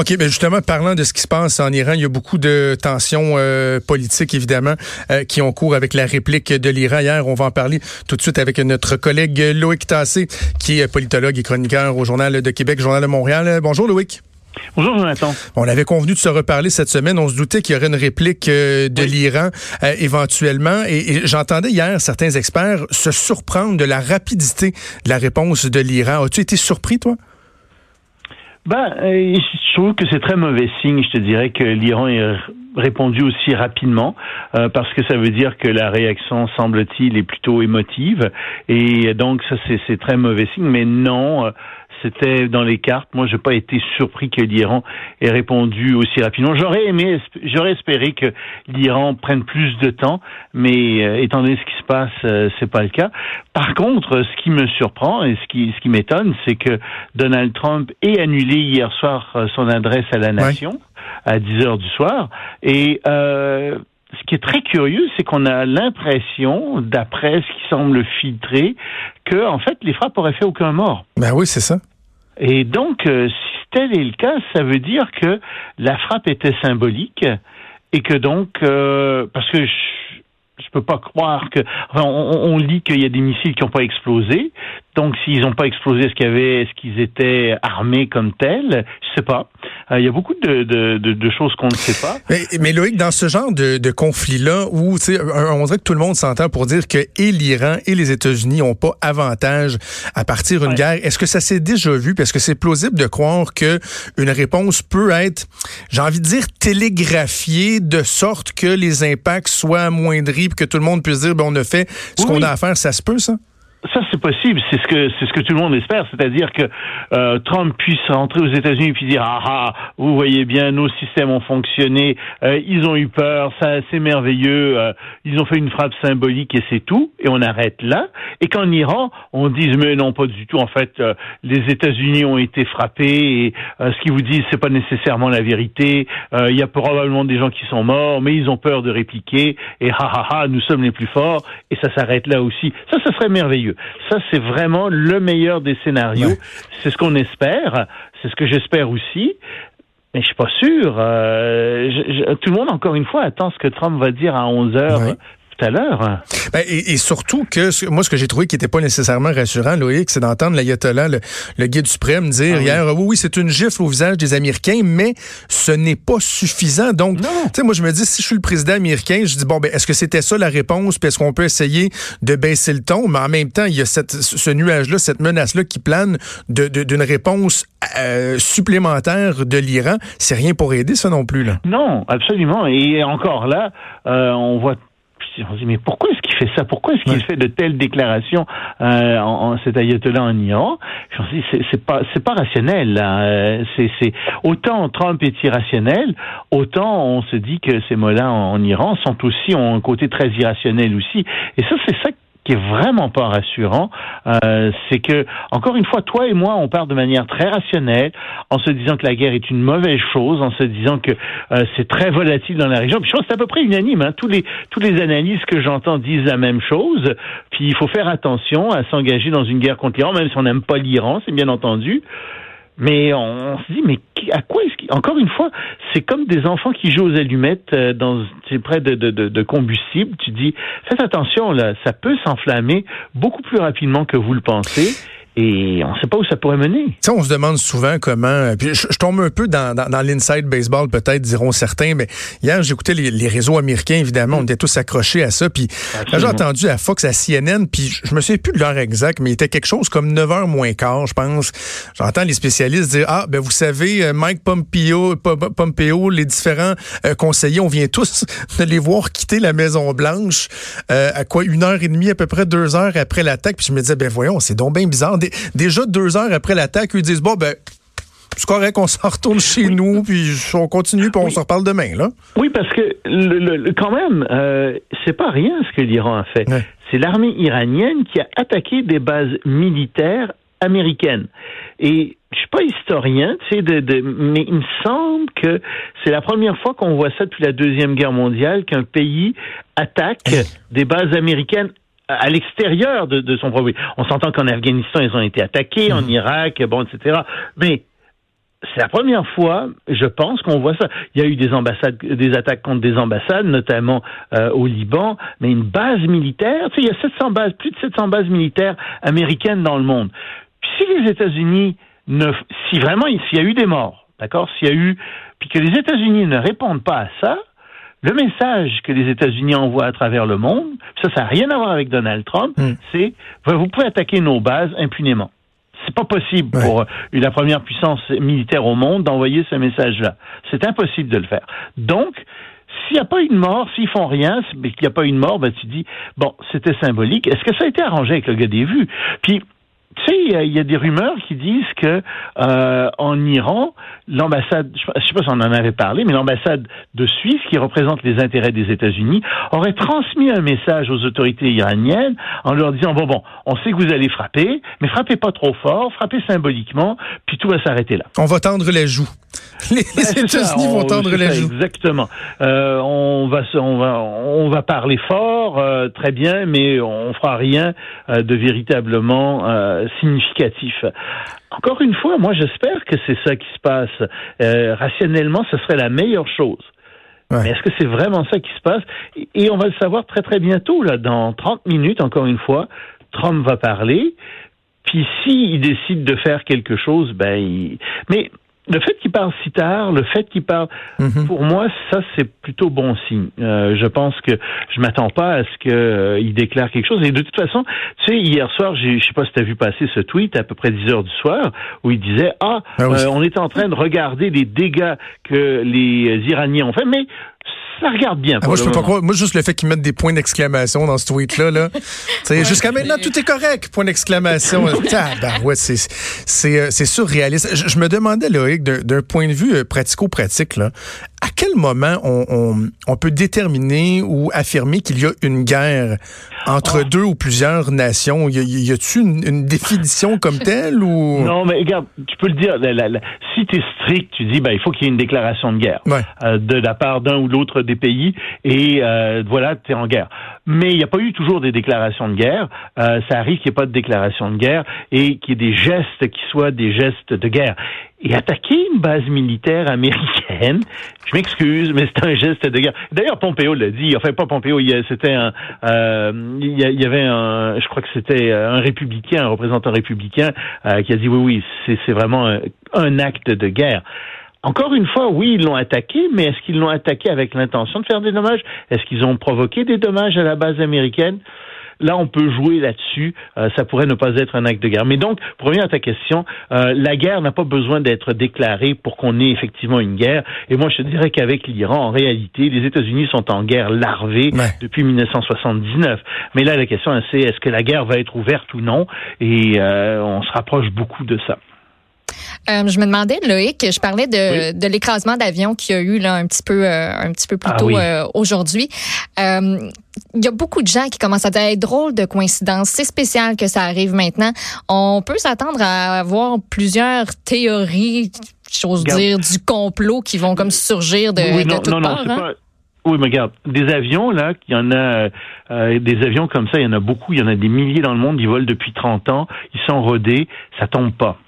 OK, ben justement, parlant de ce qui se passe en Iran, il y a beaucoup de tensions euh, politiques, évidemment, euh, qui ont cours avec la réplique de l'Iran. Hier, on va en parler tout de suite avec notre collègue Loïc Tassé, qui est politologue et chroniqueur au Journal de Québec, Journal de Montréal. Bonjour, Loïc. Bonjour Jonathan. On avait convenu de se reparler cette semaine. On se doutait qu'il y aurait une réplique euh, de l'Iran éventuellement. Et, j'entendais hier certains experts se surprendre de la rapidité de la réponse de l'Iran. As-tu été surpris, toi? Ben, euh, je trouve que c'est très mauvais signe, je te dirais, que l'Iran ait répondu aussi rapidement, euh, parce que ça veut dire que la réaction, semble-t-il, est plutôt émotive. Et donc, ça, c'est très mauvais signe. Mais non, euh, c'était dans les cartes. Moi, j'ai pas été surpris que l'Iran ait répondu aussi rapidement. J'aurais aimé, j'aurais espéré que l'Iran prenne plus de temps, mais euh, étant donné ce qui se passe, euh, c'est pas le cas. Par contre, ce qui me surprend et ce qui, ce qui m'étonne, c'est que Donald Trump ait annulé hier soir euh, son adresse à la nation à 10 heures du soir et euh, ce qui est très curieux, c'est qu'on a l'impression, d'après ce qui semble filtrer, que en fait les frappes auraient fait aucun mort. Ben oui, c'est ça. Et donc, euh, si tel est le cas, ça veut dire que la frappe était symbolique et que donc, euh, parce que je, je peux pas croire que, enfin, on, on lit qu'il y a des missiles qui n'ont pas explosé. Donc, s'ils n'ont pas explosé, est-ce qu'il y avait, est-ce qu'ils étaient armés comme tels Je sais pas. Euh, il y a beaucoup de, de, de, choses qu'on ne sait pas. Mais, mais, Loïc, dans ce genre de, de conflit-là, où on dirait que tout le monde s'entend pour dire que et l'Iran et les États-Unis n'ont pas avantage à partir d'une guerre, est-ce que ça s'est déjà vu? Parce que c'est plausible de croire que une réponse peut être, j'ai envie de dire, télégraphiée de sorte que les impacts soient amoindris, que tout le monde puisse dire, ben, on a fait ce qu'on a à faire. Ça se peut, ça? Ça, c'est possible. C'est ce que c'est ce que tout le monde espère, c'est-à-dire que euh, Trump puisse rentrer aux États-Unis et dire ah ah, vous voyez bien, nos systèmes ont fonctionné, euh, ils ont eu peur, ça c'est merveilleux, euh, ils ont fait une frappe symbolique et c'est tout, et on arrête là. Et qu'en Iran, on dise mais non pas du tout. En fait, les États-Unis ont été frappés et ce qu'ils vous disent c'est pas nécessairement la vérité. Il y a probablement des gens qui sont morts, mais ils ont peur de répliquer et ha ha ha, nous sommes les plus forts et ça s'arrête là aussi. Ça, ce serait merveilleux. Ça, c'est vraiment le meilleur des scénarios. C'est ce qu'on espère. C'est ce que j'espère aussi. Mais je suis pas sûr. Euh, tout le monde, encore une fois, attend ce que Trump va dire à 11 heures à l'heure. Ben, et, surtout que moi, ce que j'ai trouvé qui n'était pas nécessairement rassurant, Loïc, c'est d'entendre l'ayatollah, le, le, guide suprême, dire ah hier, oui, oui, c'est une gifle au visage des Américains, mais ce n'est pas suffisant. Donc, tu sais, moi, je me dis, si je suis le président américain, je dis, bon, ben, est-ce que c'était ça la réponse, puis est-ce qu'on peut essayer de baisser le ton? Mais en même temps, il y a cette, ce nuage-là, cette menace-là qui plane d'une de, réponse euh, supplémentaire de l'Iran. C'est rien pour aider, ça non plus, là. Non, absolument. Et encore là, euh, on voit on se dit, mais pourquoi est-ce qu'il fait ça? Pourquoi est-ce qu'il fait de telles déclarations euh, en, cet ayatollah en Iran? Je me dis, c'est pas, c'est pas rationnel. Euh, c'est, autant Trump est irrationnel, autant on se dit que ces mots-là en, en Iran sont aussi ont un côté très irrationnel aussi. Et ça, c'est ça qui est vraiment pas rassurant, euh, c'est que, encore une fois, toi et moi, on part de manière très rationnelle, en se disant que la guerre est une mauvaise chose, en se disant que euh, c'est très volatile dans la région. Puis je pense que c'est à peu près unanime. Hein. Tous les tous les analyses que j'entends disent la même chose. Puis il faut faire attention à s'engager dans une guerre contre l'Iran, même si on n'aime pas l'Iran, c'est bien entendu. Mais on, se dit, mais à quoi est-ce qu'il... Encore une fois, c'est comme des enfants qui jouent aux allumettes euh, dans près de, de, de, combustible. Tu dis, faites attention, là, ça peut s'enflammer beaucoup plus rapidement que vous le pensez. Et on ne sait pas où ça pourrait mener. Ça, on se demande souvent comment. Euh, puis je, tombe un peu dans, dans, l'inside baseball, peut-être, diront certains. Mais hier, j'écoutais les, les, réseaux américains, évidemment. On était tous accrochés à ça. Puis j'ai entendu à Fox, à CNN, puis je me souviens plus de l'heure exacte, mais il était quelque chose comme 9 h moins quart, je pense. J'entends les spécialistes dire Ah, ben vous savez, euh, Mike Pompeo, Pompeo les différents euh, conseillers, on vient tous de les voir quitter la Maison-Blanche. à quoi Une heure et demie, à peu près deux heures après l'attaque. Puis je me disais, ben voyons, c'est donc bien bizarre déjà deux heures après l'attaque, ils disent bon ben c'est correct, on s'en retourne chez nous, puis on continue, puis on se reparle demain, là. Oui, parce que le, quand même, euh, c'est pas rien ce que l'Iran a fait. C'est l'armée iranienne qui a attaqué des bases militaires américaines. Et je suis pas historien, tu sais, de, mais il me semble que c'est la première fois qu'on voit ça depuis la deuxième guerre mondiale qu'un pays attaque des bases américaines à l'extérieur de, de, son propre On s'entend qu'en Afghanistan, ils ont été attaqués, en mhm. Irak, bon, etc. Mais c'est la première fois, je pense, qu'on voit ça. Il y a eu des ambassades, des attaques contre des ambassades, notamment euh, au Liban, mais une base militaire. Tu sais, il y a 700 bases, plus de 700 bases militaires américaines dans le monde. Puis si les États-Unis ne, si vraiment, s'il y a eu des morts, d'accord, s'il y a eu, puis que les États-Unis ne répondent pas à ça, le message que les États-Unis envoient à travers le monde, ça, ça n'a rien à voir avec Donald Trump, hmm. c'est vous pouvez attaquer nos bases impunément. C'est pas possible pour la première puissance militaire au monde d'envoyer ce message-là. C'est impossible de le faire. Donc, s'il n'y a pas une mort, s'ils font rien, mais qu'il n'y a pas une mort, ben tu dis bon, c'était symbolique. Est-ce que ça a été arrangé avec le gars des vues? Puis tu sais, il y, a des rumeurs qui disent que euh, en Iran, l'ambassade, je sais pas si on en avait parlé, mais l'ambassade de Suisse, qui représente les intérêts des États-Unis, aurait transmis un message aux autorités iraniennes en leur disant bon bon, on sait que vous allez frapper, mais frappez pas trop fort, frappez symboliquement, puis tout va s'arrêter là. On va tendre les joues. Les, ben, États-Unis vont tendre les joues. Exactement. Euh, on va on va on va parler fort, euh, très bien, mais on fera rien euh, de véritablement euh, significatif. Encore une fois, moi j'espère que c'est ça qui se passe. Euh, rationnellement, ce serait la meilleure chose. Mais est-ce que c'est vraiment ça qui se passe? Et on va le savoir très très bientôt, là, dans 30 minutes, encore une fois, Trump va parler. Puis s'il décide de faire quelque chose, ben, il... mais le fait qu'il parle si tard, le fait qu'il parle, mhm. pour moi, ça c'est plutôt bon signe. Euh, je pense que je m'attends pas à ce qu'il euh, déclare quelque chose. Et de toute façon, tu sais, hier soir, je sais pas si tu as vu passer ce tweet à peu près 10 heures du soir où il disait ah, ah euh, on est en train de regarder les dégâts que les Iraniens ont fait, mais ça regarde bien. Ah, moi, je peux pas croire. Moi, juste le fait qu'ils mettent des points d'exclamation dans ce tweet-là, là. jusqu'à maintenant, tout est correct. Point d'exclamation. ben, ouais, c'est, euh, c'est surréaliste. Je, me demandais, Loïc, d'un point de vue euh, pratico-pratique, là, à quel moment on, on, peut déterminer ou affirmer qu'il y a une guerre entre ah. deux ou plusieurs nations? Y, a-t-il une, une, définition comme telle ou? Non, mais regarde, tu peux le dire. si tu es strict, tu dis ben il faut qu'il y ait une déclaration de guerre euh, de la part d'un ou l'autre des pays et euh, voilà, tu es en guerre. Mais il n'y a pas eu toujours des déclarations de guerre. Euh, ça arrive qu'il n'y ait pas de déclaration de guerre et qu'il y ait des gestes qui soient des gestes de guerre. Et attaquer une base militaire américaine, je m'excuse, mais c'est un geste de guerre. D'ailleurs, Pompeo l'a dit. Enfin, pas Pompeo. C'était un. Euh, il y avait un. Je crois que c'était un républicain, un représentant républicain, euh, qui a dit oui, oui, c'est vraiment un, un acte de guerre. Encore une fois, oui, ils l'ont attaqué, mais est-ce qu'ils l'ont attaqué avec l'intention de faire des dommages? Est-ce qu'ils ont provoqué des dommages à la base américaine? Là, on peut jouer là-dessus. Euh, ça pourrait ne pas être un acte de guerre. Mais donc, pour revenir à ta question, euh, la guerre n'a pas besoin d'être déclarée pour qu'on ait effectivement une guerre. Et moi, je dirais qu'avec l'Iran, en réalité, les États-Unis sont en guerre larvée depuis 1979. Mais là, la question, c'est est-ce que la guerre va être ouverte ou non? Et euh, on se rapproche beaucoup de ça. Euh, je me demandais, Loïc, je parlais de, de l'écrasement d'avion qu'il y a eu là un petit peu, euh, un petit peu plus ah tôt euh, aujourd'hui. Il y a beaucoup de gens qui commencent à dire hey, drôle de coïncidence, c'est spécial que ça arrive maintenant. On peut s'attendre à avoir plusieurs théories, j'ose dire, du complot qui vont comme surgir de, oui, non, de toutes non, parts. Hein? Oui, mais regarde, des avions, là, il y en a, des avions comme ça, il y en a beaucoup, il y en a des milliers dans le monde, ils volent depuis 30 ans, ils sont rodés, ça tombe pas.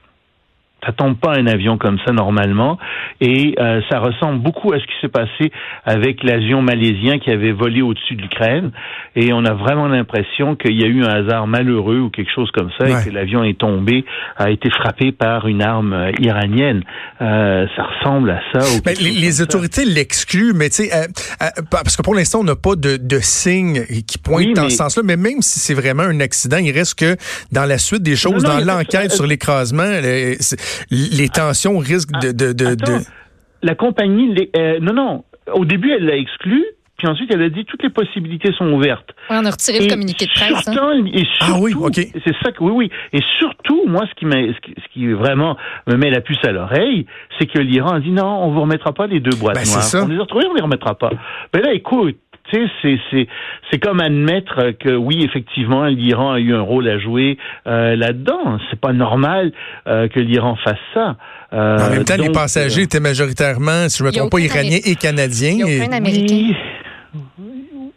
Ça tombe pas un avion comme ça normalement, et euh, ça ressemble beaucoup à ce qui s'est passé avec l'avion malaisien qui avait volé au-dessus de l'Ukraine. Et on a vraiment l'impression qu'il y a eu un hasard malheureux ou quelque chose comme ça, et que l'avion est tombé, a été frappé par une arme euh, iranienne. Euh, ça ressemble à ça. Mais les, autorités l'excluent, mais tu sais, euh, parce que pour l'instant on n'a pas de, de signes qui pointent dans ce sens-là. Mais même si c'est vraiment un accident, il reste que dans la suite des choses, dans l'enquête sur l'écrasement les tensions risquent de... de, de, La compagnie, euh, non, non, au début, elle l'a exclu, puis ensuite, elle a dit toutes les possibilités sont ouvertes. on a retiré le communiqué de presse. Hein? et surtout, ah oui, ok. C'est ça que oui, oui. Et surtout, moi, ce qui, ce qui vraiment me met la puce à l'oreille, c'est que l'Iran a dit non, on vous remettra pas les deux boîtes ben, noires. On les a retrouvées, on les remettra pas. Mais ben là, écoute, c'est comme admettre que oui, effectivement, l'Iran a eu un rôle à jouer euh, là-dedans. C'est pas normal euh, que l'Iran fasse ça. Euh, en même temps, les passagers euh, étaient majoritairement, si je ne me trompe pas, iraniens et canadiens. Il y a aucun Américain. Oui,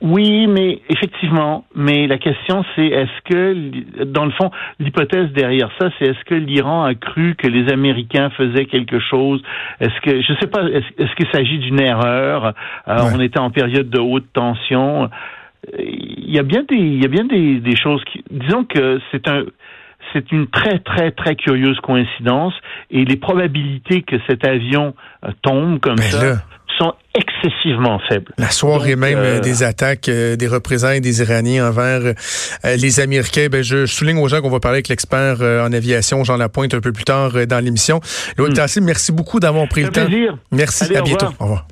mais effectivement, mais la question c'est est-ce que, dans le fond, l'hypothèse derrière ça, c'est est-ce que l'Iran a cru que les Américains faisaient quelque chose? Est-ce que, je sais pas, est-ce qu'il s'agit d'une erreur? Euh, On était en période de haute tension. Il y a bien des, il y a bien des, des choses qui, disons que c'est un, c'est une très très très curieuse coïncidence et les probabilités que cet avion euh, tombe comme ben ça sont excessivement. La soirée même euh, des attaques, euh, des représailles des Iraniens envers euh, les Américains. Ben, je, souligne aux gens qu'on va parler avec l'expert en aviation, Jean Lapointe, un peu plus tard dans l'émission. Loïc hmm. merci beaucoup d'avoir pris le temps. Plaisir. Merci, à bientôt. Au revoir.